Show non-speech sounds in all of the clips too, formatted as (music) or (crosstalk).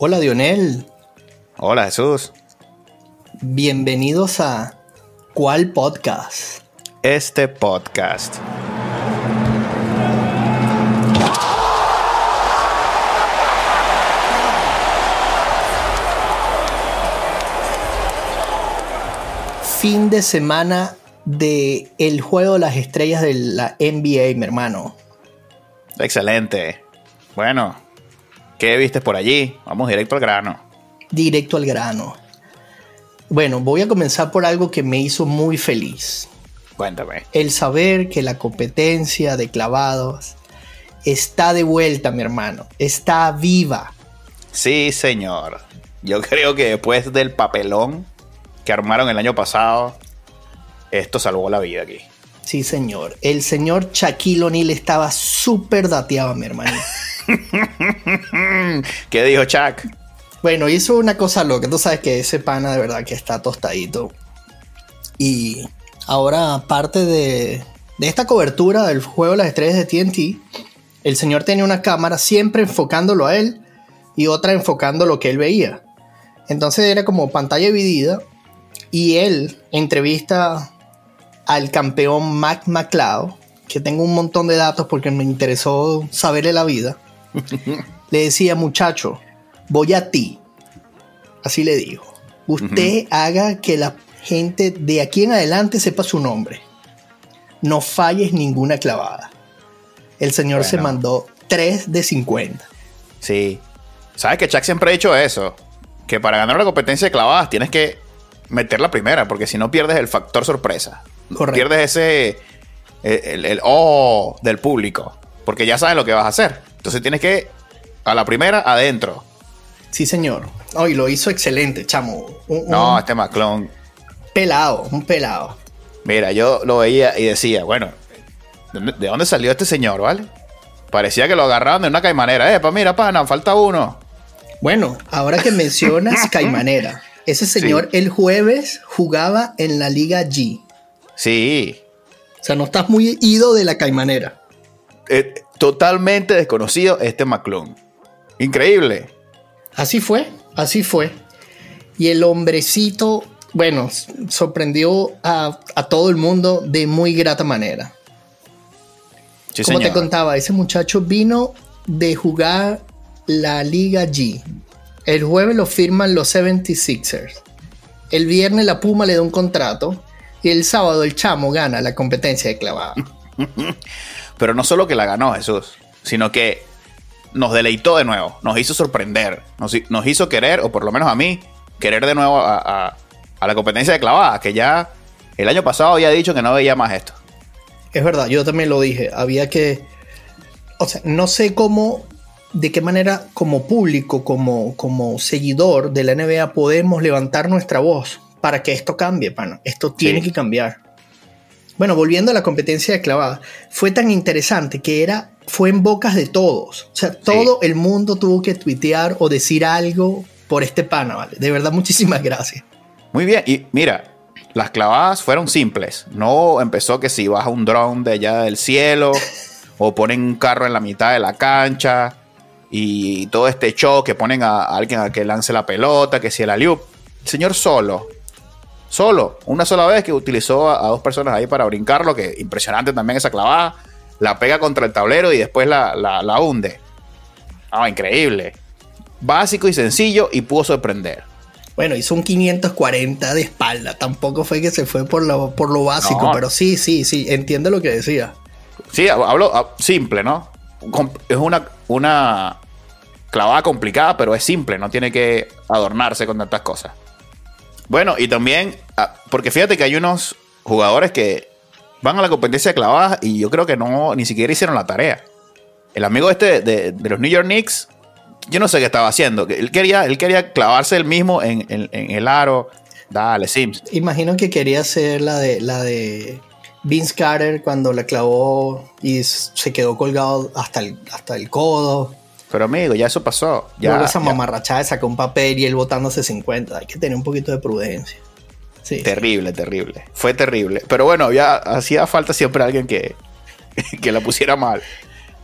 Hola Dionel. Hola Jesús. Bienvenidos a ¿Cuál podcast? Este podcast. Fin de semana de el juego de las estrellas de la NBA, mi hermano. Excelente. Bueno, ¿qué viste por allí? Vamos directo al grano. Directo al grano. Bueno, voy a comenzar por algo que me hizo muy feliz. Cuéntame. El saber que la competencia de clavados está de vuelta, mi hermano. Está viva. Sí, señor. Yo creo que después del papelón que armaron el año pasado, esto salvó la vida aquí. Sí, señor. El señor Shaquille O'Neal estaba súper dateado, mi hermano. (laughs) (laughs) ¿Qué dijo Chuck? Bueno, hizo una cosa loca. Tú sabes que ese pana de verdad que está tostadito. Y ahora, aparte de, de esta cobertura del juego las estrellas de TNT, el señor tenía una cámara siempre enfocándolo a él y otra enfocando lo que él veía. Entonces era como pantalla dividida y él entrevista al campeón Mac McLeod, que tengo un montón de datos porque me interesó saberle la vida. (laughs) le decía, muchacho, voy a ti. Así le dijo. Usted haga que la gente de aquí en adelante sepa su nombre. No falles ninguna clavada. El señor se mandó 3 de 50. Sí. ¿Sabes que Chuck siempre ha dicho eso? Que para ganar la competencia de clavadas tienes que meter la primera, porque si no pierdes el factor sorpresa. Correcto. Pierdes ese. El, el, oh del público. Porque ya saben lo que vas a hacer. Entonces tienes que. A la primera, adentro. Sí, señor. Hoy lo hizo excelente, chamo. Un, No, un este McClone. pelado, un pelado. Mira, yo lo veía y decía, bueno, ¿de dónde- ¿de dónde salió este señor, vale? Parecía que lo agarraban de una caimanera. Eh, pa, mira, pana, falta uno. Bueno, ahora que mencionas (laughs) Caimanera, ese señor el jueves jugaba en la Liga G. Sí. O sea, no estás muy ido de la Caimanera. Eh, totalmente desconocido este McClone. Increíble. Así fue, así fue. Y el hombrecito, bueno, sorprendió a, a todo el mundo de muy grata manera. Sí, Como te contaba, ese muchacho vino de jugar la Liga G. El jueves lo firman los 76ers. El viernes la Puma le da un contrato. Y el sábado el chamo gana la competencia de clavada. (laughs) Pero no solo que la ganó Jesús, sino que nos deleitó de nuevo, nos hizo sorprender, nos, hi- nos hizo querer, o por lo menos a mí, querer de nuevo a, a- a la competencia de clavada, que ya el año pasado había dicho que no veía más esto. Es verdad, yo también lo dije. Había que. O sea, no sé cómo. De qué manera, como público, como, como seguidor de la NBA, podemos levantar nuestra voz para que esto cambie, pana. Esto tiene Sí. que cambiar. Bueno, volviendo a la competencia de clavada, fue tan interesante que era, fue en bocas de todos. O sea, todo el mundo tuvo que tuitear o decir algo por este pana, ¿vale? De verdad, (laughs) muchísimas gracias. Muy bien, y mira, las clavadas fueron simples. No empezó que si baja un dron de allá del cielo (laughs) o ponen un carro en la mitad de la cancha y todo este show que ponen a, a alguien a que lance la pelota, que si el aliup. El señor solo, solo, una sola vez que utilizó a, a dos personas ahí para brincarlo, que impresionante también esa clavada. La pega contra el tablero y después la, la, la hunde. Ah, increíble. Básico y sencillo y pudo sorprender. Bueno, hizo un 540 de espalda. Tampoco fue que se fue por lo, por lo básico, No. pero sí, sí, sí, entiendo lo que decía. Sí, hablo simple, ¿no? Es una, una clavada complicada, pero es simple, no tiene que adornarse con tantas cosas. Bueno, y también, ah, porque fíjate que hay unos jugadores que van a la competencia de clavadas y yo creo que no, ni siquiera hicieron la tarea. El amigo este de, los New York Knicks, yo no sé qué estaba haciendo. Él quería, él quería clavarse él mismo en, en- el aro. Dale, Sims. Imagino que quería hacer la de la de Vince Carter cuando la clavó y se quedó colgado hasta el, hasta el codo. Pero amigo, ya eso pasó. Ya, Luego esa ya. mamarrachada de sacó un papel y él botándose 50. Hay que tener un poquito de prudencia. Sí. Terrible, terrible. Fue terrible. Pero bueno, ya hacía falta siempre alguien que, (laughs) que la pusiera mal.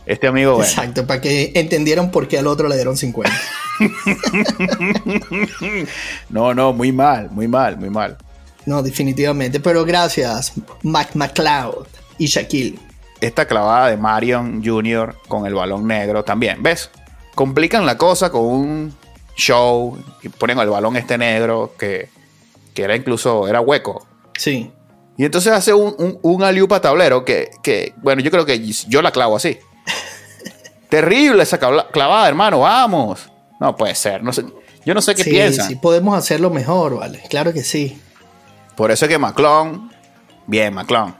Este amigo, bueno. Exacto, para que entendieran por qué al otro le dieron 50. (laughs) no, no, muy mal, muy mal, muy mal. No, definitivamente. Pero gracias, Mac McLeod y Shaquille. Esta clavada de Marion Jr. con el balón negro también, ¿ves? Complican la cosa con un show y ponen el balón este negro que, que era incluso, era hueco. Sí. Y entonces hace un, un, un tablero que, que, bueno, yo creo que yo la clavo así. (laughs) Terrible esa clavada, hermano, vamos. No puede ser, no sé, yo no sé qué piensa. Sí, podemos hacerlo mejor, vale, claro que sí. Por eso es que McClung, bien, McClung.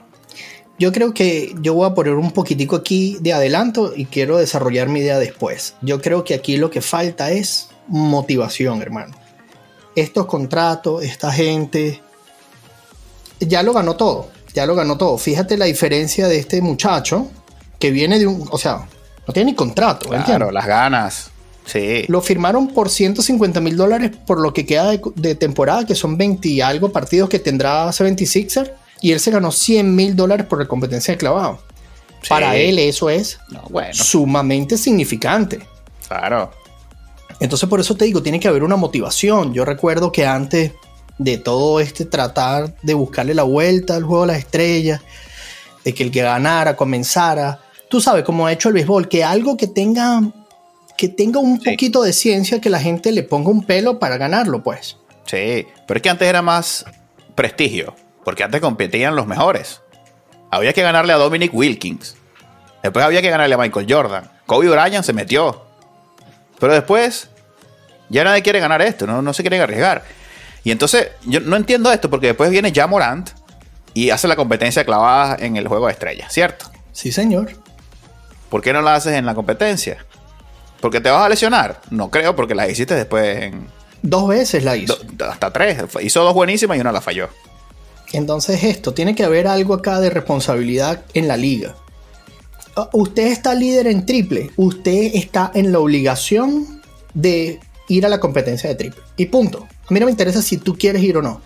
Yo creo que yo voy a poner un poquitico aquí de adelanto y quiero desarrollar mi idea después. Yo creo que aquí lo que falta es motivación, hermano. Estos contratos, esta gente, ya lo ganó todo, ya lo ganó todo. Fíjate la diferencia de este muchacho que viene de un, o sea, no tiene ni contrato. Claro, las ganas. Sí. Lo firmaron por 150 mil dólares por lo que queda de, temporada, que son 20 y algo partidos que tendrá 76er. Y él se ganó 100 mil dólares por la competencia de clavado. Para él eso es sumamente significante. Claro. Entonces por eso te digo, tiene que haber una motivación. Yo recuerdo que antes de todo este tratar de buscarle la vuelta al juego de las estrellas, de que el que ganara comenzara, tú sabes, como ha hecho el béisbol, que algo que tenga, que tenga un poquito de ciencia, que la gente le ponga un pelo para ganarlo, pues. Sí, pero es que antes era más prestigio, porque antes competían los mejores. Había que ganarle a Dominic Wilkins. Después había que ganarle a Michael Jordan. Kobe Bryant se metió. Pero después, ya nadie quiere ganar esto, no, no se quieren arriesgar. Y entonces, yo no entiendo esto, porque después viene ya Morant y hace la competencia clavada en el juego de estrellas, ¿cierto? Sí, señor. ¿Por qué no la haces en la competencia? ¿Porque te vas a lesionar? No creo, porque la hiciste después en... Dos veces la hizo. hasta tres. Hizo dos buenísimas y una la falló. Entonces esto, tiene que haber algo acá de responsabilidad en la liga. Ah, usted está líder en triple. Usted está en la obligación de ir a la competencia de triple. Y punto. A mí no me interesa si tú quieres ir o no.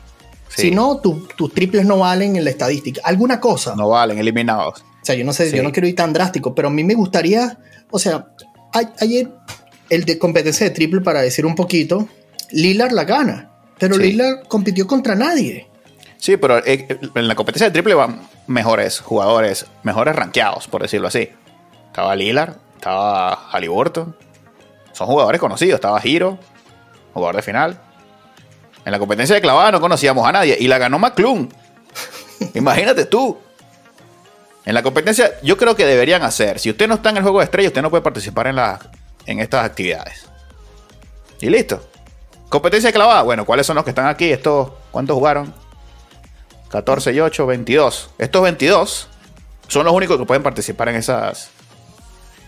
Si no, tus triples no valen en la estadística. ¿Alguna cosa? No valen, eliminados. O sea, yo no sé, yo no quiero ir tan drástico, pero a mí me gustaría, o sea, ayer el de competencia de triple, para decir un poquito, Lillard la gana, pero Lillard compitió contra nadie. Sí, pero eh, en la competencia de triple van mejores jugadores, mejores rankeados, por decirlo así. Estaba Lillard, estaba Halliburton. Son jugadores conocidos. Estaba Hiro, jugador de final. En la competencia de clavada no conocíamos a nadie y la ganó McClung. (laughs) Imagínate tú. En la competencia, yo creo que deberían hacer. Si usted no está en el juego de estrellas, usted no puede participar en, la, en estas actividades. Y listo. Competencia clavada. Bueno, ¿cuáles son los que están aquí? Estos, ¿cuántos jugaron? 14 y 8, 22. Estos 22 son los únicos que pueden participar en esas,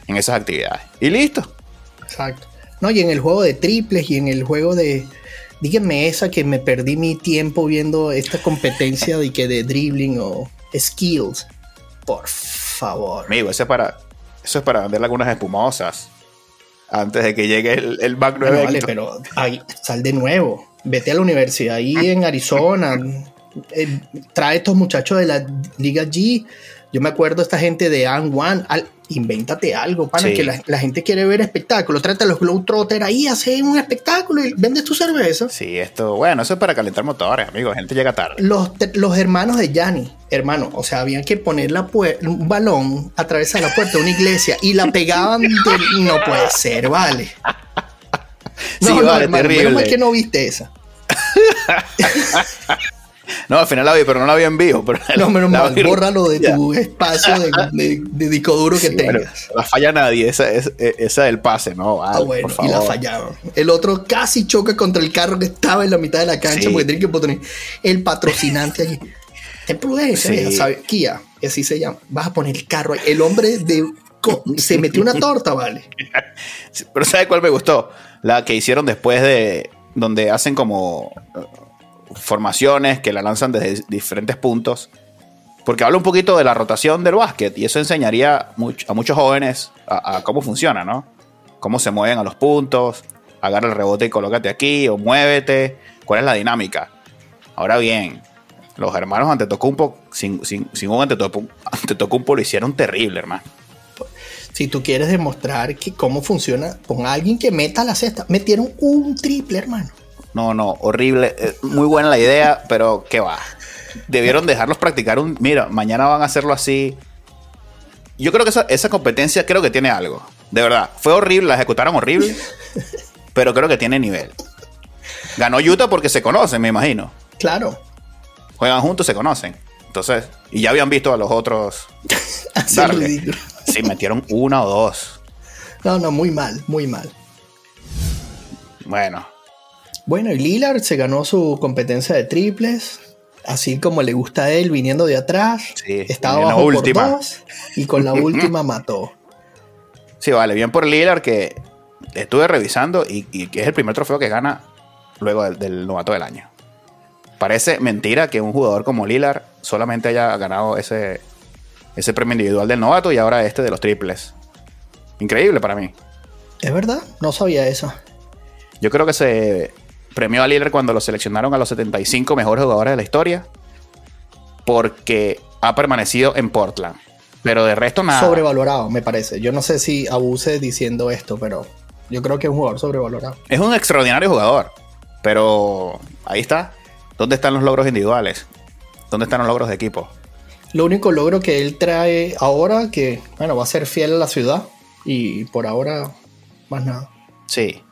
en esas actividades. Y listo. Exacto. No, y en el juego de triples y en el juego de. Díganme esa que me perdí mi tiempo viendo esta competencia de que de dribbling o skills. Por favor. Amigo, eso es para, eso es para vender algunas espumosas. Antes de que llegue el, el Mac 9. vale, pero ahí, sal de nuevo. Vete a la universidad ahí en Arizona. Eh, trae estos muchachos de la Liga G. Yo me acuerdo esta gente de An One. Al, invéntate algo, para que la, gente quiere ver espectáculo. Trata a los Globetrotters ahí, hace un espectáculo y vendes tu cerveza. Sí, esto, bueno, eso es para calentar motores, amigos. Gente llega tarde. Los, los hermanos de Yanni, hermano, o sea, habían que poner la un balón, atravesar la puerta de una iglesia y la pegaban de. No puede ser, vale. No, sí, vale, hermano, terrible. que no viste esa. (laughs) No, al final la vi, pero no la vi en vivo. Pero (laughs) no, menos mal, bórralo de tu espacio de, disco duro que tengas. la falla nadie, esa, es, esa del pase, ¿no? ah, bueno, y la fallaron. El otro casi choca contra el carro que estaba en la mitad de la cancha porque tiene que poner el patrocinante allí. Ten prudencia, ¿sabes? Kia, así se llama. Vas a poner el carro ahí. El hombre de se metió una torta, vale. (laughs) Pero ¿sabes cuál me gustó? La que hicieron después de. Donde hacen como formaciones que la lanzan desde diferentes puntos. Porque habla un poquito de la rotación del básquet y eso enseñaría a muchos jóvenes a, cómo funciona, ¿no? Cómo se mueven a los puntos, agarra el rebote y colócate aquí o muévete, cuál es la dinámica. Ahora bien, los hermanos Antetokounmpo, sin, sin, sin un Antetokounmpo, Antetokounmpo lo hicieron terrible, hermano. Si tú quieres demostrar que cómo funciona, pon a alguien que meta la cesta. Metieron un triple, hermano. No, no, horrible. Eh, Muy buena la idea, pero qué va. Debieron dejarlos practicar un. Mira, mañana van a hacerlo así. Yo creo que esa, esa competencia creo que tiene algo. De verdad. Fue horrible, la ejecutaron horrible. (laughs) pero creo que tiene nivel. Ganó Utah porque se conocen, me imagino. Claro. Juegan juntos, se conocen. Entonces, y ya habían visto a los otros. (laughs) Así darle. Sí, metieron una o dos. No, no, muy mal, muy mal. Bueno, Bueno, y Lillard se ganó su competencia de triples, así como le gusta a él viniendo de atrás. Sí, Estaba en la abajo última. por dos y con la (laughs) última mató. sí, vale, bien por Lillard que estuve revisando y, y que es el primer trofeo que gana luego del, del novato del año. Parece mentira que un jugador como Lillard solamente haya ganado ese, ese premio individual del novato y ahora este de los triples. Increíble para mí. ¿Es verdad? No sabía eso. Yo creo que se premió a Lillard cuando lo seleccionaron a los 75 mejores jugadores de la historia porque ha permanecido en Portland. Pero de resto nada. Sobrevalorado, me parece. Yo no sé si abuse diciendo esto, pero yo creo que es un jugador sobrevalorado. Es un extraordinario jugador. Pero ahí está. ¿Dónde están los logros individuales? ¿Dónde están los logros de equipo? Lo único logro que él trae ahora, que bueno, va a ser fiel a la ciudad y por ahora más nada. Sí.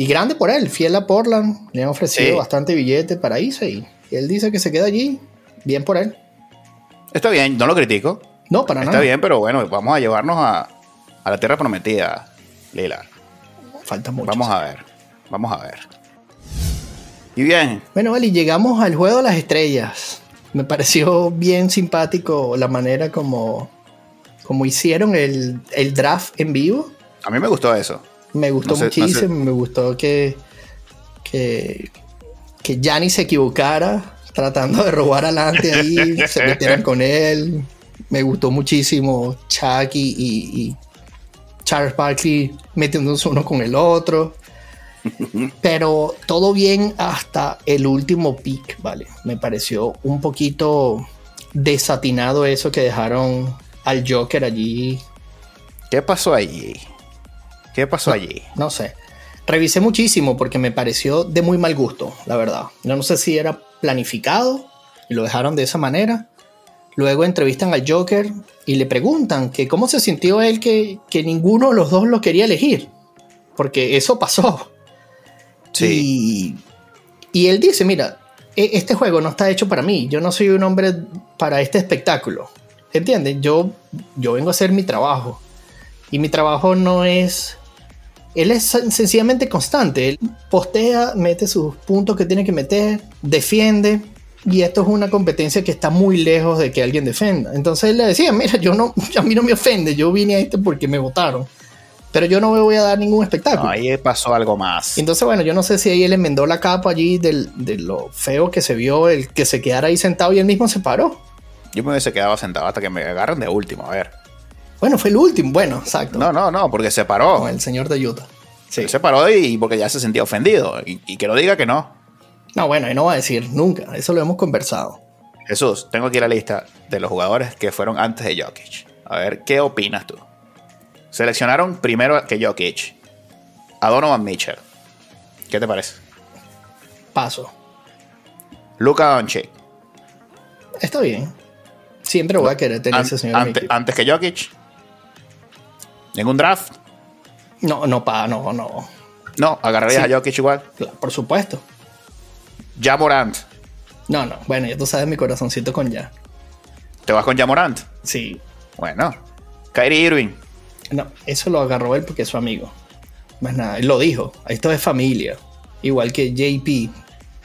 Y grande por él, fiel a Portland, le han ofrecido Sí. bastante billete para irse y él dice que se queda allí, bien por él. Está bien, no lo critico. No, para Está nada. bien, pero bueno, vamos a llevarnos a, a la tierra prometida, Lila. Falta mucho. Vamos a ver. Vamos a ver. Y bien, Bueno, vale, y llegamos al juego de las estrellas. Me pareció bien simpático la manera como, como hicieron el, el draft en vivo. a mí me gustó eso. Me gustó No sé- no sé. muchísimo, me gustó que, que, que Gianni se equivocara tratando de robar adelante ahí, (laughs) se metieran con él. Me gustó muchísimo Chuck y, y- y Charles Barkley metiéndose uno con el otro. (laughs) Pero todo bien hasta el último pick, ¿vale? Me pareció un poquito desatinado eso que dejaron al Joker allí ¿Qué pasó allí? ¿Qué pasó allí? no sé. Revisé muchísimo porque me pareció de muy mal gusto, la verdad. Yo no sé si era planificado y lo dejaron de esa manera. Luego entrevistan al Joker y le preguntan que cómo se sintió él que, que ninguno de los dos lo quería elegir. Porque eso pasó. Sí. Y, y él dice, mira, e- este juego no está hecho para mí. Yo no soy un hombre para este espectáculo. ¿Entiendes? Yo, yo vengo a hacer mi trabajo. Y mi trabajo no es... Él es sen- sencillamente constante. Él postea, mete sus puntos que tiene que meter, defiende. Y esto es una competencia que está muy lejos de que alguien defenda. Entonces él le decía, mira, yo no, (laughs) a mí no me ofende. Yo vine a este porque me votaron. Pero yo no me voy a dar ningún espectáculo. No, ahí pasó algo más. Entonces, bueno, yo no sé si ahí él enmendó la capa allí del- de lo feo que se vio, el que se quedara ahí sentado y él mismo se paró. Yo me hubiese quedado sentado hasta que me agarren de último. A ver. Bueno, fue el último, bueno, exacto. No, no, no, porque se paró. Con el señor de Utah. Sí. Él se paró y porque ya se sentía ofendido. Y, y que no diga que no. No, bueno, y no va a decir nunca, eso lo hemos conversado. Jesús, tengo aquí la lista de los jugadores que fueron antes de Jokic. A ver, ¿qué opinas tú? Seleccionaron primero que Jokic a Donovan Mitchell. ¿Qué te parece? Paso. Luka Doncic. Está bien. Siempre voy a querer tener An- ese señor ante- antes que Jokic. ¿En un draft? No, no, pa, no, no. No, agarrarías Sí. a Jokic igual. Claro, por supuesto. Ya Morant. No, no. Bueno, ya tú sabes mi corazoncito con ya. ¿Te vas con Ya Morant? Sí. Bueno. Kyrie Irving. No, eso lo agarró él porque es su amigo. Más nada, él lo dijo. Esto es familia. Igual que JP.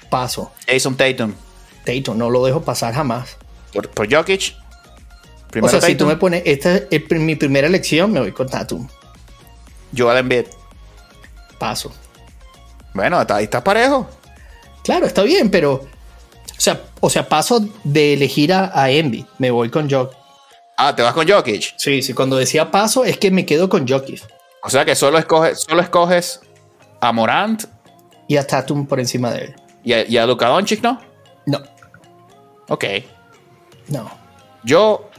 Paso. Jason Tatum. Tatum, no lo dejo pasar jamás. Por, por Jokic. O sea, si tú me pones, esta es el- mi primera elección, me voy con Tatum. Joel Embiid. Paso. Bueno, ahí estás parejo. Claro, está bien, pero. O sea, o sea paso de elegir a, a Envy. Me voy con Jokic. Ah, te vas con Jokic. Sí, sí, cuando decía paso es que me quedo con Jokic. O sea que solo escoges, solo escoges a Morant Y a Tatum por encima de él. y a, y a Luka Doncic, ¿no? No, Ok. no. Yo,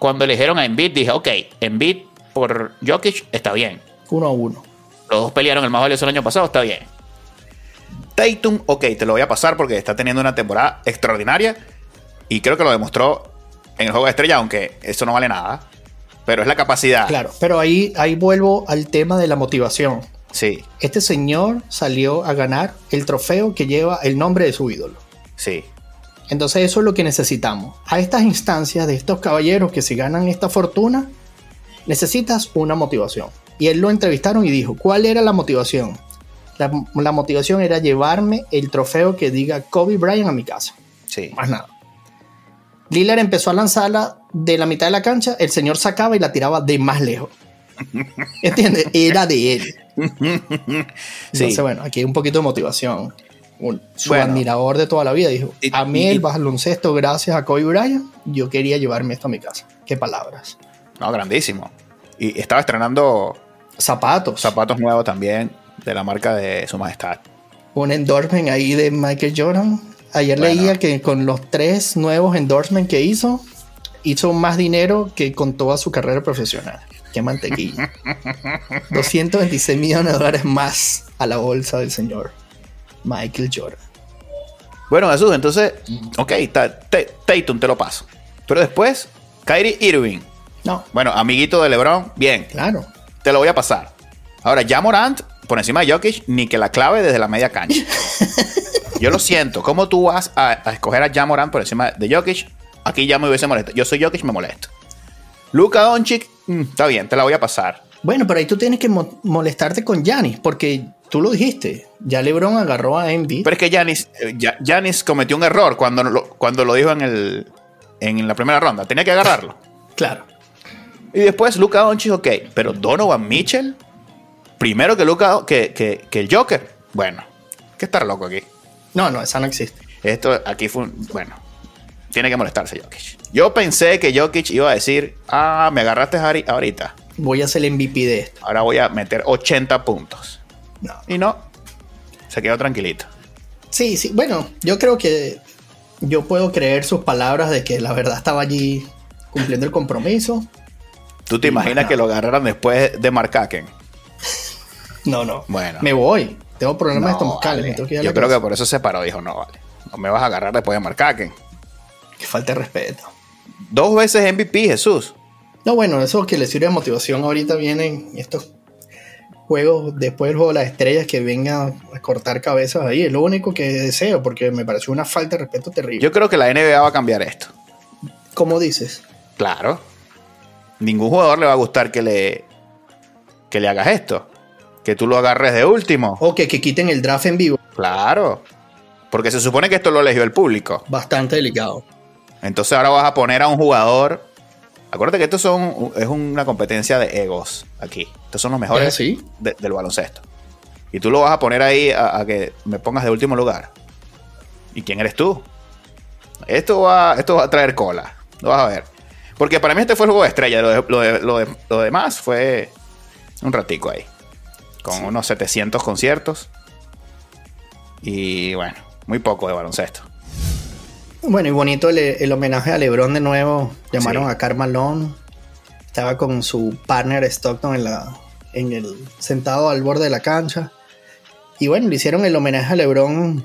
cuando eligieron a Embiid, dije, ok, Embiid por Jokic, está bien. Uno a uno. Los dos pelearon el más valioso el año pasado, está bien. Tatum, ok, te lo voy a pasar porque está teniendo una temporada extraordinaria y creo que lo demostró en el juego de estrella, aunque eso no vale nada. Pero es la capacidad. Claro, pero ahí, ahí vuelvo al tema de la motivación. Sí, Este señor salió a ganar el trofeo que lleva el nombre de su ídolo. sí. Entonces eso es lo que necesitamos. A estas instancias de estos caballeros que se ganan esta fortuna, necesitas una motivación. Y él lo entrevistaron y dijo, ¿cuál era la motivación? La, la motivación era llevarme el trofeo que diga Kobe Bryant a mi casa. Sí. Más nada. Lillard empezó a lanzarla de la mitad de la cancha, el señor sacaba y la tiraba de más lejos. (laughs) ¿Entiendes? Era de él. (laughs) Entonces, Sí. bueno, aquí hay un poquito de motivación. Un- su Bueno. admirador de toda la vida dijo: Y- A mí y- el baloncesto, gracias a Kobe Bryant, yo quería llevarme esto a mi casa. Qué palabras. No, grandísimo. Y estaba estrenando Zapatos. zapatos nuevos también de la marca de Su Majestad. un endorsement ahí de Michael Jordan. Ayer Bueno. leía que con los tres nuevos endorsements que hizo, hizo más dinero que con toda su carrera profesional. Qué mantequilla. (laughs) 226 millones de dólares más a la bolsa del señor Michael Jordan. Bueno, Jesús, entonces, ok, Tatum te lo paso. Pero después, Kyrie Irving. No, Bueno, amiguito de LeBron, bien, claro. te lo voy a pasar. Ahora, ya Morant, por encima de Jokic, ni que la clave desde la media cancha. (laughs) Yo lo siento. ¿Cómo tú vas a, a escoger a Morant por encima de Jokic? Aquí ya me hubiese molestado. Yo soy Jokic, me molesto. Luka Doncic, mm, está bien, te la voy a pasar. Bueno, pero ahí tú tienes que mo- molestarte con Giannis, porque tú lo dijiste. Ya LeBron agarró a Envy. Pero es que Giannis, eh, Giannis cometió un error cuando lo, cuando lo dijo en, el, en la primera ronda. Tenía que agarrarlo. (laughs) Claro. Y después Luka Doncic, ok. Pero Donovan Mitchell, primero que Luka, que, que, que el Joker. Bueno, que estar loco aquí. No, no, esa no existe. Esto aquí fue un, bueno, tiene que molestarse Jokic. Yo pensé que Jokic iba a decir, ah, me agarraste Harry ahorita. Voy a ser el MVP de esto. Ahora voy a meter 80 puntos. No. Y no, se quedó tranquilito. Sí, sí. Bueno, yo creo que yo puedo creer sus palabras de que la verdad estaba allí cumpliendo el compromiso. ¿Tú te imaginas que lo agarraran después de Mark Haken? No, no. Bueno. Me voy. Tengo problemas No, estomacales. vale. me tengo que ir a Yo creo que por eso se paró. Dijo, no, vale. No me vas a agarrar después de Mark Haken. Que falta de respeto. Dos veces MVP, Jesús. No, bueno, eso que le sirve de motivación ahorita vienen estos juegos después del juego de las estrellas que vengan a cortar cabezas ahí. Es lo único que deseo porque me pareció una falta de respeto terrible. Yo creo que la NBA va a cambiar esto. ¿Cómo dices? Claro. Ningún jugador le va a gustar que le, que le hagas esto. Que tú lo agarres de último. O que, que quiten el draft en vivo. Claro. Porque se supone que esto lo eligió el público. Bastante delicado. Entonces ahora vas a poner a un jugador. Acuérdate que esto son, es una competencia de egos aquí. Estos son los mejores de- del baloncesto. Y tú lo vas a poner ahí a, a que me pongas de último lugar. ¿Y quién eres tú? Esto va, esto va a traer cola. Lo vas a ver. Porque para mí este fue el juego de estrella. Lo, de- lo de- lo de- lo demás fue un ratico ahí. Con unos 700 conciertos. Y bueno, muy poco de baloncesto. Bueno, y bonito el, el homenaje a LeBron de nuevo. Llamaron Sí. a Carmalón. Estaba con su partner Stockton en la, en el, sentado al borde de la cancha. Y bueno, le hicieron el homenaje a LeBron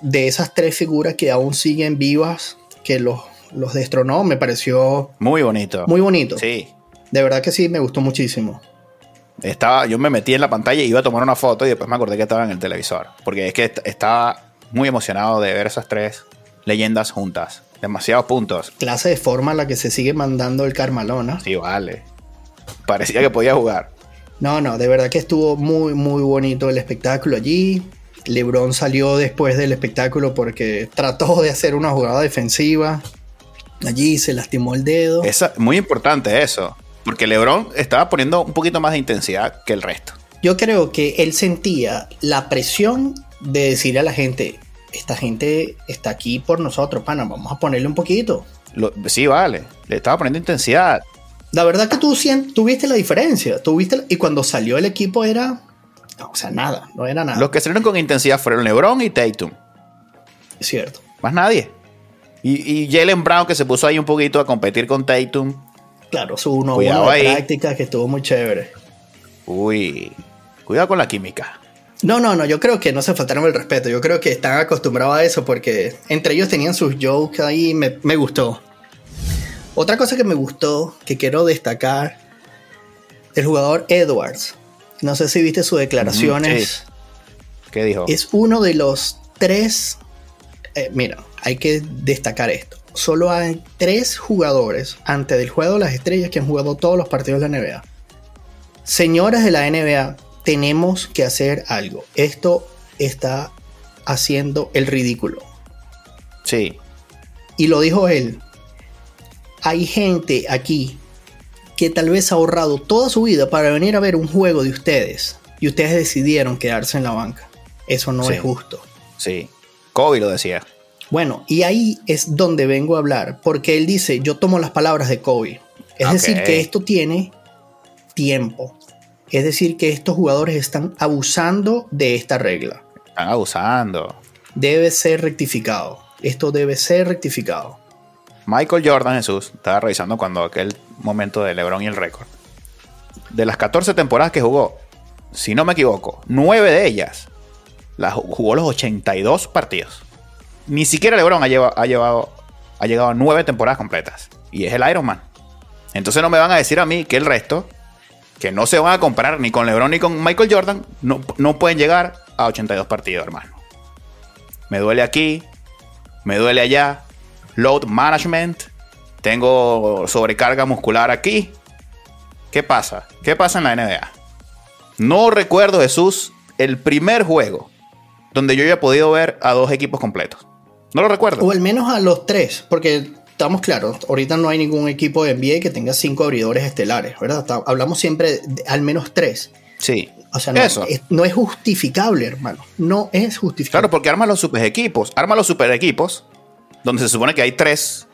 de esas tres figuras que aún siguen vivas, que los, los destronó. Me pareció Muy bonito. muy bonito. Sí. De verdad que sí, me gustó muchísimo. Estaba, yo me metí en la pantalla y iba a tomar una foto y después me acordé que estaba en el televisor. Porque es que est- estaba muy emocionado de ver esas tres leyendas juntas. Demasiados puntos. Clase de forma a la que se sigue mandando el Carmalón. ¿ah? Sí, vale. Parecía que podía jugar. No, no, de verdad que estuvo muy, muy bonito el espectáculo allí. LeBron salió después del espectáculo porque trató de hacer una jugada defensiva. Allí se lastimó el dedo. Es muy importante eso. Porque LeBron estaba poniendo un poquito más de intensidad que el resto. Yo creo que él sentía la presión de decirle a la gente, esta gente está aquí por nosotros, pana, vamos a ponerle un poquito. Lo- sí, vale. Le estaba poniendo intensidad. La verdad que tú tuviste la diferencia, tuviste la- y cuando salió el equipo era, no, o sea, nada, no era nada. Los que salieron con intensidad fueron LeBron y Tatum. Es cierto. Más nadie. Y, y Jalen Brown que se puso ahí un poquito a competir con Tatum. Claro, su uno uno de ahí. práctica que estuvo muy chévere. Uy, cuidado con la química. No, no, no, yo creo que no se faltaron el respeto. Yo creo que están acostumbrados a eso porque entre ellos tenían sus jokes ahí y me, me gustó. Otra cosa que me gustó, que quiero destacar, el jugador Edwards. No sé si viste sus declaraciones. ¿Qué dijo? Es uno de los tres. eh, mira, hay que destacar esto. Solo hay tres jugadores antes del juego de las estrellas que han jugado todos los partidos de la NBA. Señoras de la NBA, tenemos que hacer algo. Esto está haciendo el ridículo. Sí, Y lo dijo él. Hay gente aquí que tal vez ha ahorrado toda su vida para venir a ver un juego de ustedes. Y ustedes decidieron quedarse en la banca. Eso no Sí. es justo. sí. Kobe lo decía. Bueno, y ahí es donde vengo a hablar, porque él dice, yo tomo las palabras de Kobe. Es decir, que esto tiene tiempo. Es decir, que estos jugadores están abusando de esta regla. Están abusando. Debe ser rectificado. Esto debe ser rectificado. Michael Jordan Jesús, estaba revisando cuando aquel momento de LeBron y el récord. De las 14 temporadas que jugó, si no me equivoco, 9 de ellas las ju- jugó los 82 partidos. Ni siquiera LeBron ha llevado, ha llegado a 9 temporadas completas. Y es el Iron Man. Entonces no me van a decir a mí que el resto, que no se van a comparar ni con LeBron ni con Michael Jordan, no, no pueden llegar a 82 partidos, hermano. Me duele aquí, me duele allá. Load management. Tengo sobrecarga muscular aquí. ¿Qué pasa? ¿Qué pasa en la NBA? No recuerdo, Jesús, el primer juego donde yo haya podido ver a dos equipos completos. No lo recuerdo. O al menos a los tres, porque estamos claros, ahorita no hay ningún equipo de NBA que tenga cinco abridores estelares, ¿verdad? Hablamos siempre de al menos tres. Sí. O sea, no Eso. es, no es justificable, hermano. No es justificable. Claro, porque arma los super equipos. Arma los super equipos. Donde se supone que hay tres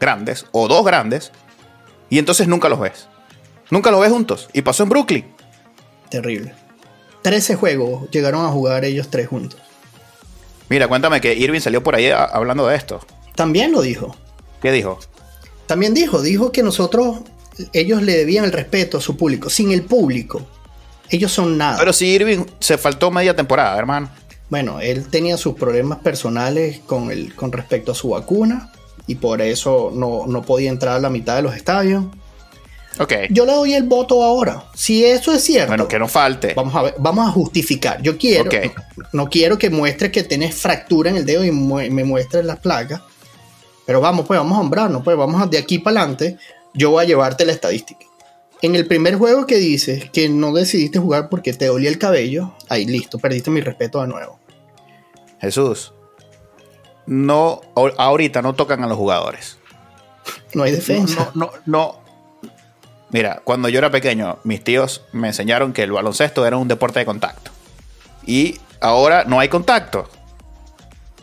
grandes o dos grandes. Y entonces nunca los ves. Nunca los ves juntos. Y pasó en Brooklyn. Terrible. 13 juegos llegaron a jugar ellos tres juntos. Mira, cuéntame que Irving salió por ahí hablando de esto. También lo dijo. ¿Qué dijo? También dijo, dijo que nosotros, ellos le debían el respeto a su público. Sin el público, ellos son nada. Pero si Irving se faltó media temporada, hermano. Bueno, él tenía sus problemas personales con, el, con respecto a su vacuna y por eso no, no podía entrar a la mitad de los estadios. Ok. Yo le doy el voto ahora. Si eso es cierto, Bueno, que no falte. vamos, a ver, vamos a justificar. Yo quiero, Ok. no, no quiero que muestre que tenés fractura en el dedo y mu- me muestres las placas. Pero vamos, pues vamos a hombrarnos, pues vamos de aquí para adelante. Yo voy a llevarte la estadística. En el primer juego que dices que no decidiste jugar porque te dolía el cabello, ahí listo, perdiste mi respeto de nuevo. Jesús. No, ahor- ahorita no tocan a los jugadores. No hay defensa. No, no, no. Mira, cuando yo era pequeño, mis tíos me enseñaron que el baloncesto era un deporte de contacto. Y ahora no hay contacto.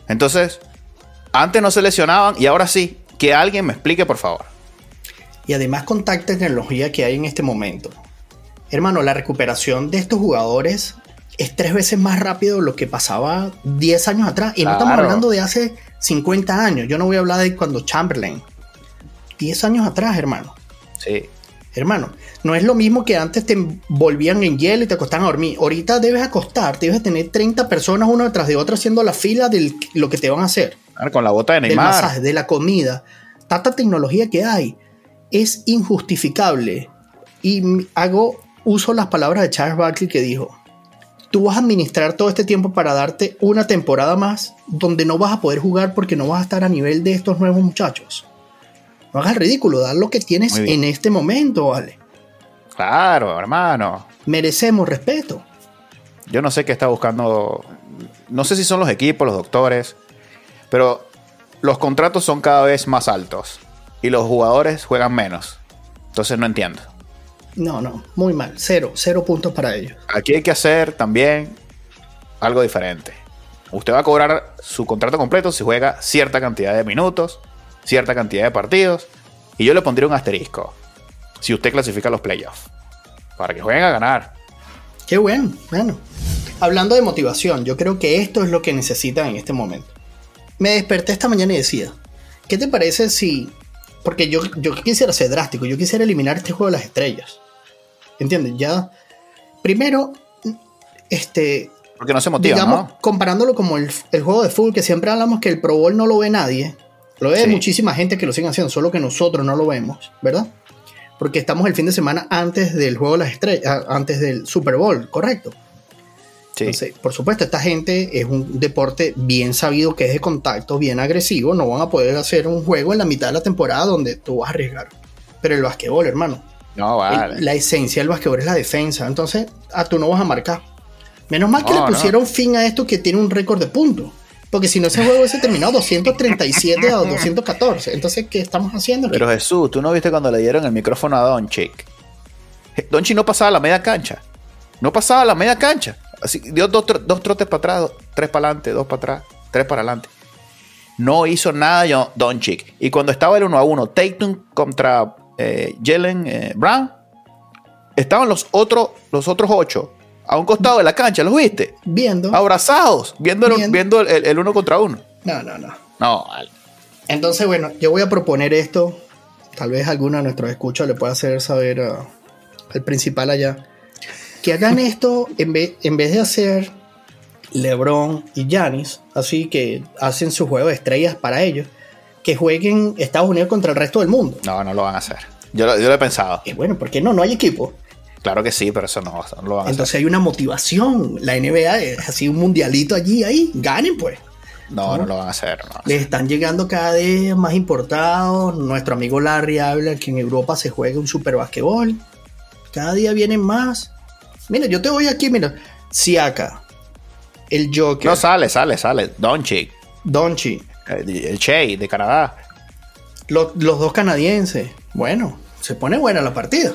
Entonces, antes no se lesionaban y ahora sí. Que alguien me explique, por favor. Y además con tanta tecnología que hay en este momento. Hermano, la recuperación de estos jugadores es tres veces más rápido de lo que pasaba 10 años atrás. Y no estamos hablando de hace 50 años. Yo no voy a hablar de cuando Chamberlain. 10 años atrás, hermano. Sí. Hermano, no es lo mismo que antes te envolvían en hielo y te acostaban a dormir. Ahorita debes acostarte, debes tener 30 personas una detrás de otra haciendo la fila de lo que te van a hacer Ahora con la bota de del Neymar. masaje, de la comida, tanta tecnología que hay, es injustificable. Y hago uso las palabras de Charles Barkley que dijo, tú vas a administrar todo este tiempo para darte una temporada más donde no vas a poder jugar porque no vas a estar a nivel de estos nuevos muchachos. No hagas el ridículo, dar lo que tienes en este momento, vale. Claro, hermano. Merecemos respeto. Yo no sé qué está buscando. No sé si son los equipos, los doctores. Pero los contratos son cada vez más altos. Y los jugadores juegan menos. Entonces no entiendo. No, no, muy mal. Cero, cero puntos para ellos. Aquí hay que hacer también algo diferente. Usted va a cobrar su contrato completo si juega cierta cantidad de minutos, cierta cantidad de partidos. Y yo le pondría un asterisco. Si usted clasifica a los playoffs. Para que jueguen a ganar. Qué bueno, bueno. Hablando de motivación, yo creo que esto es lo que necesitan en este momento. Me desperté esta mañana y decía, ¿qué te parece si porque yo, yo quisiera ser drástico, yo quisiera eliminar este juego de las estrellas. ¿Entiendes? Ya, primero, este... Porque no se motiva, digamos, comparándolo como el, el, juego de fútbol, que siempre hablamos que el Pro Bowl no lo ve nadie. Lo ve Sí. muchísima gente que lo sigue haciendo, solo que nosotros no lo vemos, ¿verdad? Porque estamos el fin de semana antes del juego de las estrellas, antes del Super Bowl, ¿correcto? Sí. Entonces, por supuesto, esta gente es un deporte bien sabido que es de contacto, bien agresivo. No van a poder hacer un juego en la mitad de la temporada donde tú vas a arriesgar. Pero el basquetbol, hermano, no, el- vale. la esencia del basquetbol es la defensa. Entonces, a tú no vas a marcar. Menos mal que No, le no. pusieron fin a esto que tiene un récord de puntos. Porque si no, ese juego hubiese terminado 237 a 214. Entonces, ¿qué estamos haciendo? aquí? Pero Jesús, ¿tú no viste cuando le dieron el micrófono a Doncic? Doncic no pasaba la media cancha. No pasaba la media cancha. Así, dio dos, dos trotes para atrás, dos- tres para adelante, dos para atrás, tres para adelante. No hizo nada yo, Doncic. Y cuando estaba el 1 a 1, Tatum contra eh, Jalen eh, Brown, estaban los otros, los otros ocho a un costado de la cancha, ¿los viste? Viendo. Abrazados, viendo el, Bien. viendo el, el uno contra uno. No, no, no. No, vale. Entonces, bueno, yo voy a proponer esto. Tal vez alguno de nuestros escuchas le pueda hacer saber al principal allá. Que hagan esto en vez, en vez de hacer LeBron y Giannis, así que hacen su juego de estrellas para ellos, que jueguen Estados Unidos contra el resto del mundo. no, no lo van a hacer. Yo, lo- yo lo he pensado. Y bueno, ¿por qué no? No hay equipo. Claro que sí, pero eso no, lo van a hacer. Entonces hay una motivación. La NBA es así un mundialito allí, ahí. Ganen pues. No, no lo van a hacer. no lo van a hacer. Les están llegando cada vez más importados. Nuestro amigo Larry habla que en Europa se juega un super basquetbol. Cada día vienen más. Mira, yo te voy aquí, mira. Siaka, el Joker, No sale, sale, sale. Doncic, Donchi, el el Che de Canadá. lo- los dos canadienses. Bueno, se pone buena la partida.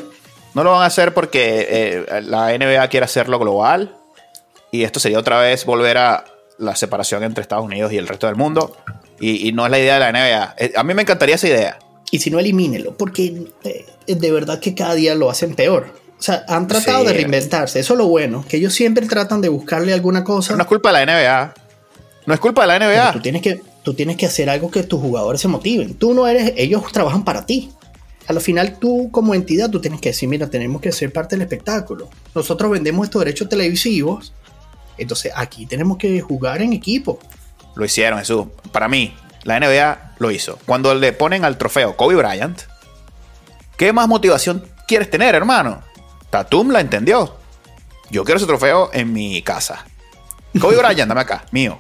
No lo van a hacer porque eh, la NBA quiere hacerlo global. Y esto sería otra vez volver a la separación entre Estados Unidos y el resto del mundo. Y, y no es la idea de la NBA. Eh, A mí me encantaría esa idea. Y si no, elimínelo, porque eh, de verdad que cada día lo hacen peor. O sea, han tratado Sí. de reinventarse. Eso es lo bueno, que ellos siempre tratan de buscarle alguna cosa. Pero no es culpa de la NBA. No es culpa de la Pero NBA. tú tienes que tú tienes que hacer algo que tus jugadores se motiven. Tú no eres, ellos trabajan para ti. A lo final tú como entidad tú tienes que decir, mira, tenemos que ser parte del espectáculo. Nosotros vendemos estos derechos televisivos. Entonces aquí tenemos que jugar en equipo. Lo hicieron, Jesús. Para mí, la NBA lo hizo. Cuando le ponen al trofeo Kobe Bryant, ¿qué más motivación quieres tener, hermano? Tatum la entendió. Yo quiero ese trofeo en mi casa. Kobe Bryant, dame acá, mío.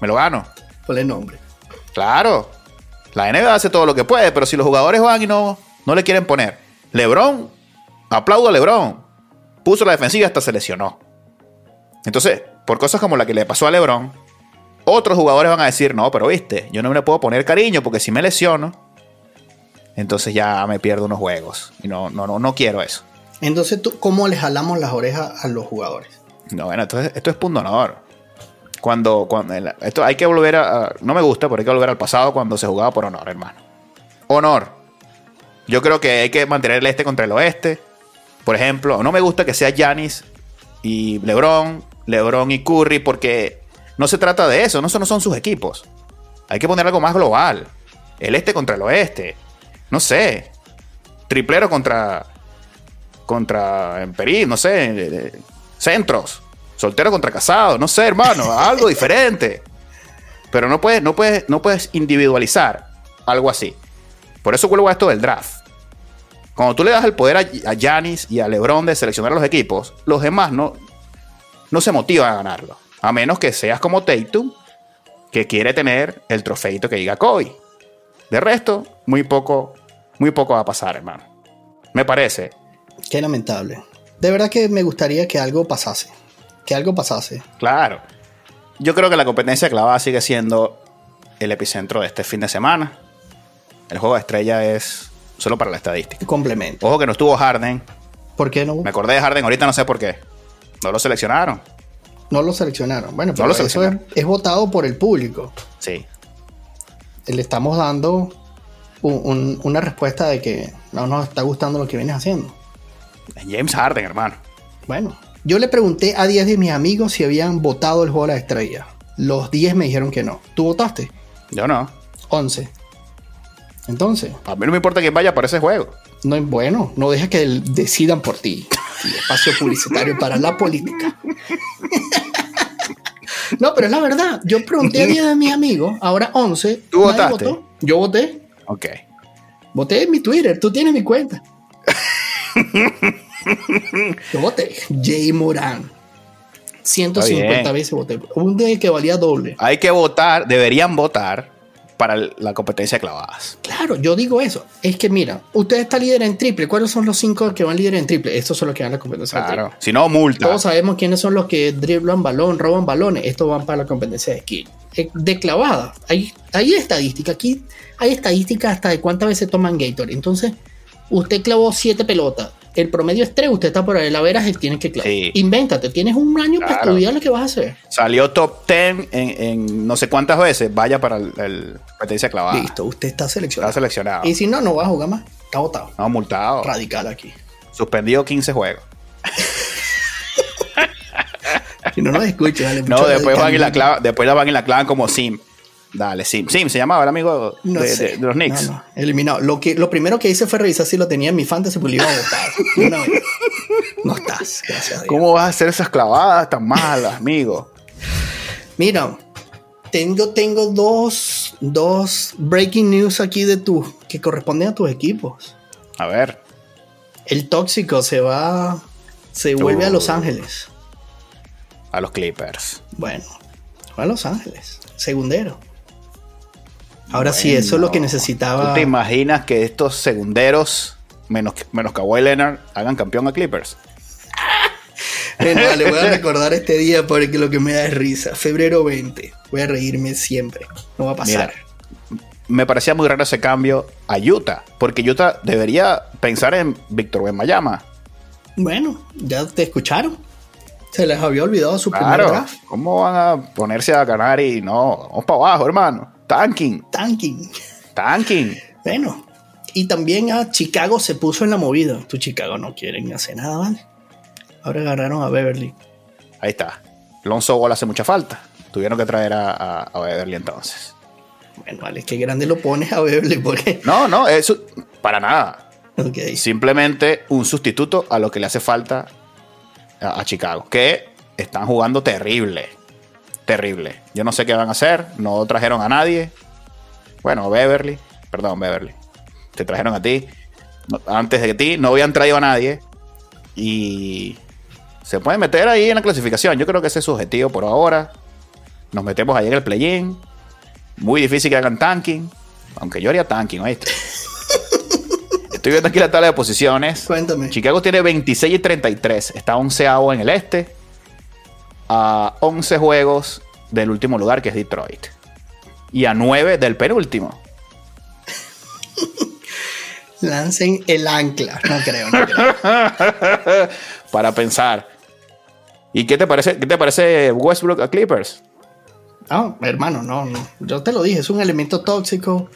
Me lo gano. Ponle nombre. Claro. La NBA hace todo lo que puede, pero si los jugadores van y no, no le quieren poner. LeBron, aplaudo a LeBron. Puso la defensiva y hasta se lesionó. Entonces, por cosas como la que le pasó a LeBron, otros jugadores van a decir, no, pero viste, yo no me le puedo poner cariño porque si me lesiono, entonces ya me pierdo unos juegos. Y no, no, no, no quiero eso. Entonces, ¿tú, ¿cómo le jalamos las orejas a los jugadores? No, bueno, entonces esto es punto honor. Cuando, cuando esto hay que volver a, No me gusta, pero hay que volver al pasado cuando se jugaba por honor, hermano. Honor. Yo creo que hay que mantener el este contra el oeste. Por ejemplo, no me gusta que sea Giannis y LeBron, LeBron y Curry, porque no se trata de eso, no, eso no son sus equipos. Hay que poner algo más global. El este contra el oeste. No sé. Triplero contra. Contra Emperí, no sé. eh, Centros. Soltero contra casado. No sé, hermano. (laughs) Algo diferente. Pero no puedes, no puedes, no puedes individualizar algo así. Por eso vuelvo a esto del draft. Cuando tú le das el poder a Giannis y a LeBron de seleccionar los equipos, los demás no, no se motivan a ganarlo. A menos que seas como Tatum, que quiere tener el trofeito que diga Kobe. De resto, muy poco, muy poco va a pasar, hermano. Me parece. Qué lamentable. De verdad que me gustaría que algo pasase. Que algo pasase. Claro. Yo creo que la competencia clavada sigue siendo el epicentro de este fin de semana. El juego de estrella es solo para la estadística. Complemento. Ojo que no estuvo Harden. ¿Por qué no? Me acordé de Harden ahorita, no sé por qué. No lo seleccionaron. No lo seleccionaron. Bueno, No pero eso es, votado por el público. Sí. Le estamos dando un- un- una respuesta de que no nos está gustando lo que vienes haciendo. James Harden, hermano. Bueno, yo le pregunté a 10 de mis amigos si habían votado el juego de la estrella. Los 10 me dijeron que no. ¿Tú votaste? Yo no. 11. Entonces, A mí no me importa quién vaya para ese juego. no es bueno, no deja que decidan por ti. Y espacio publicitario para la política. (laughs) No, pero es la verdad. Yo pregunté a 10 de mis amigos, ahora 11. ¿Tú votaste? votó. Yo voté. Ok. Voté en mi Twitter. Tú tienes mi cuenta. (laughs) Yo voté. Jay Morán. 150 Está bien. veces voté. Un día que valía doble. Hay que votar, deberían votar para la competencia de clavadas. Claro, yo digo eso. Es que mira, usted está líder en triple. ¿Cuáles son los cinco que van líder en triple? Estos son los que van a la competencia de Claro. triple. Si no, multa. Todos sabemos quiénes son los que driblan balón, roban balones. Estos van para la competencia de skill. Eh, De clavada. Hay, hay estadística. Aquí hay estadística hasta de cuántas veces toman Gator. Entonces, usted clavó siete pelotas. El promedio es tres. Usted está por ahí. La veras tiene que clavar. Sí. Invéntate. Tienes un año para Claro. estudiar lo que vas a hacer. Salió top 10 en, en no sé cuántas veces. Vaya para el, el competencia de clavadas. Listo. Usted está Está seleccionado. seleccionado. Y si no, no va a jugar más. Está votado. No, multado. Radical aquí. Suspendido 15 juegos. (laughs) Si no nos escucha, dale. No, después van y la clavan, después la van y la clavan como Sim. Dale, Sim. Sim se llamaba el amigo No de, sé. de- de los Knicks. No, no, eliminado. Lo, que, lo primero que hice fue revisar si lo tenía en mi fantasy, pues lo iba a votar. De una vez. No estás, gracias a Dios. ¿Cómo vas a hacer esas clavadas tan malas, amigo? Mira, tengo, tengo dos, dos breaking news aquí de tu, que corresponden a tus equipos. A ver. El tóxico se va, se vuelve a Los Ángeles. A los Clippers. Bueno, a Los Ángeles, segundero. Ahora sí, eso es lo que necesitaba. ¿Tú te imaginas que estos segunderos, menos, menos Kawhi Leonard, hagan campeón a Clippers? (laughs) Bueno, vale, voy a recordar este día porque lo que me da es risa. Febrero 20. Voy a reírme siempre. No va a pasar. Mira, me parecía muy raro ese cambio a Utah, porque Utah debería pensar en Víctor Wembanyama. Bueno, ya te escucharon. Se les había olvidado su primer Claro, draft. ¿cómo van a ponerse a ganar y no? Vamos para abajo, hermano. Tanking, Tanking. tanking. Bueno, y también a Chicago se puso en la movida. Tu Chicago no quieren hacer nada, ¿vale? Ahora agarraron a Beverly. Ahí está. Lonzo Ball hace mucha falta. Tuvieron que traer a, a- a Beverly entonces. Bueno, vale, qué grande lo pones a Beverly porque. No, no, eso para nada. Ok. Simplemente un sustituto a lo que le hace falta a, a Chicago. Que están jugando terrible. Terrible. Yo no sé qué van a hacer. No trajeron a nadie. Bueno, Beverly. Perdón, Beverly. Te trajeron a ti. Antes de ti no habían traído a nadie. Y se pueden meter ahí en la clasificación. Yo creo que ese es su objetivo por ahora. Nos metemos ahí en el play-in. Muy difícil que hagan tanking. Aunque yo haría tanking, ¿oíste? (laughs) Estoy viendo aquí la tabla de posiciones. Cuéntame. Chicago tiene 26 y 33. Está onceavo en el este. A 11 juegos del último lugar, que es Detroit. Y a 9 del penúltimo. (laughs) Lancen el ancla. No creo, no creo. (laughs) Para pensar. ¿Y qué te parece, qué te parece Westbrook a Clippers? No, hermano, no, no. Yo te lo dije, es un elemento tóxico.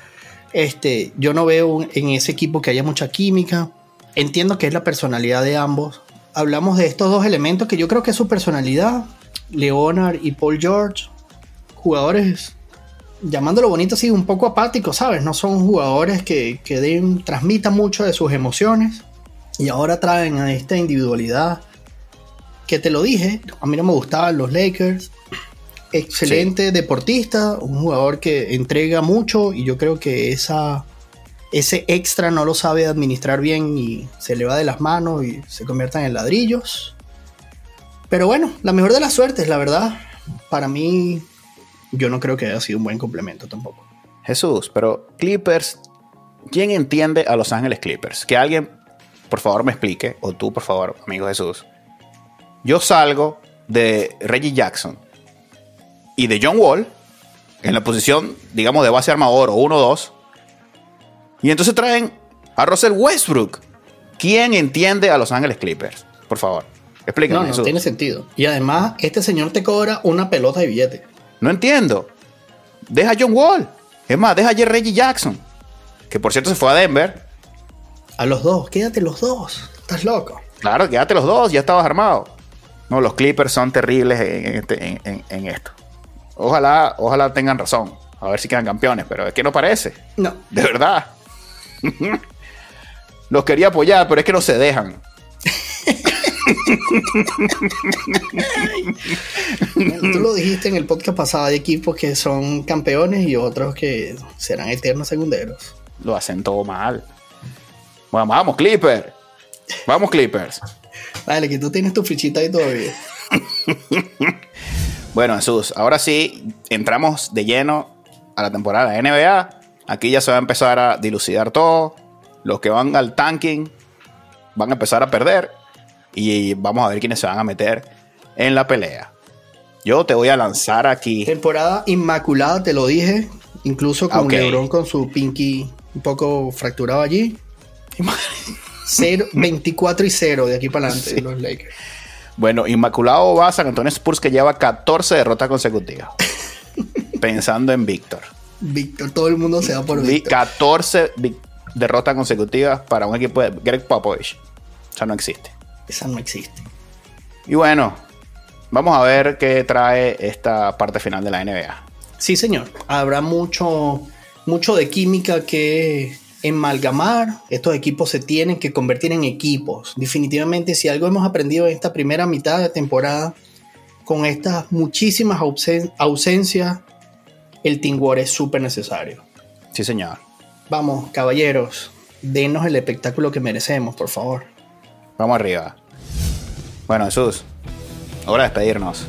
Este, yo no veo en ese equipo que haya mucha química. Entiendo que es la personalidad de ambos. Hablamos de estos dos elementos que yo creo que es su personalidad. Leonard y Paul George. Jugadores, llamándolo bonito así, un poco apáticos, ¿sabes? No son jugadores que, que den- transmitan mucho de sus emociones. Y ahora traen a esta individualidad que te lo dije, a mí no me gustaban los Lakers. Excelente deportista, un jugador que entrega mucho y yo creo que esa, ese extra no lo sabe administrar bien y se le va de las manos y se convierten en ladrillos. Pero bueno, la mejor de las suertes, la verdad. Para mí, yo no creo que haya sido un buen complemento tampoco. Jesús, pero Clippers, ¿quién entiende a Los Ángeles Clippers? Que alguien, por favor, me explique, o tú, por favor, amigo Jesús. Yo salgo de Reggie Jackson y de John Wall en la posición, digamos, de base armador o 1-2. Y entonces traen a Russell Westbrook. ¿Quién entiende a Los Ángeles Clippers? Por favor, explíqueme, No, no tiene sentido. Y además, este señor te cobra una pelota de billete. No entiendo. Deja a John Wall. Es más, deja a Reggie Jackson. Que por cierto se fue a Denver. A los dos, quédate los dos. Estás loco. Claro, quédate los dos, ya estabas armado. No, los Clippers son terribles en, en este- en- en- en esto. Ojalá, ojalá tengan razón. A ver si quedan campeones, pero es que no parece. No, De verdad. (laughs) Los quería apoyar, pero es que no se dejan. Tú lo dijiste en el podcast pasado, hay equipos que son campeones y otros que serán eternos segunderos. Lo hacen todo mal. Bueno, vamos, Clippers. Vamos, Clippers. Vale, que tú tienes tu fichita ahí todavía. bueno, Jesús, ahora sí entramos de lleno a la temporada de NBA. Aquí ya se va a empezar a dilucidar todo. Los que van al tanking van a empezar a perder. Y vamos a ver quiénes se van a meter en la pelea. Yo te voy a lanzar aquí. Temporada inmaculada, te lo dije. Incluso con LeBron con su pinky un poco fracturado allí. 24 (laughs) y 0 de aquí para adelante los Lakers. Bueno, Inmaculado va a San Antonio Spurs que lleva 14 derrotas consecutivas. (laughs) pensando en Víctor. Víctor, todo el mundo se da por Víctor. 14 derrotas consecutivas para un equipo de Greg Popovich. O sea, no existe. Esa no existe. Y bueno, vamos a ver qué trae esta parte final de la NBA. Sí, señor. Habrá mucho, mucho de química que amalgamar. Estos equipos se tienen que convertir en equipos. Definitivamente, si algo hemos aprendido en esta primera mitad de temporada, con estas muchísimas ausencias, el Team War es súper necesario. Sí, señor. Vamos, caballeros, denos el espectáculo que merecemos, por favor. Vamos arriba. Bueno, Jesús, hora de despedirnos.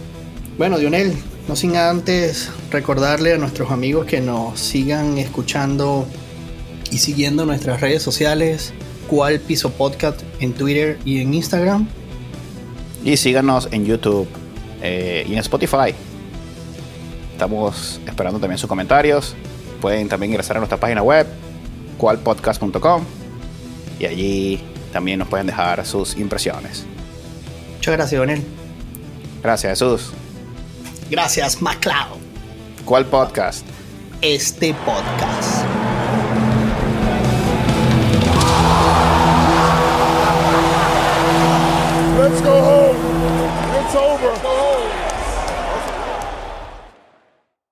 Bueno, Dionel, no sin antes recordarle a nuestros amigos que nos sigan escuchando y siguiendo nuestras redes sociales, cual piso podcast en Twitter y en Instagram. Y síganos en YouTube eh, y en Spotify. Estamos esperando también sus comentarios. Pueden también ingresar a nuestra página web, cualpodcast.com, y allí también nos pueden dejar sus impresiones. Muchas gracias, Donel. Gracias, Jesús. Gracias, MacLeod. ¿Cuál podcast? Este podcast.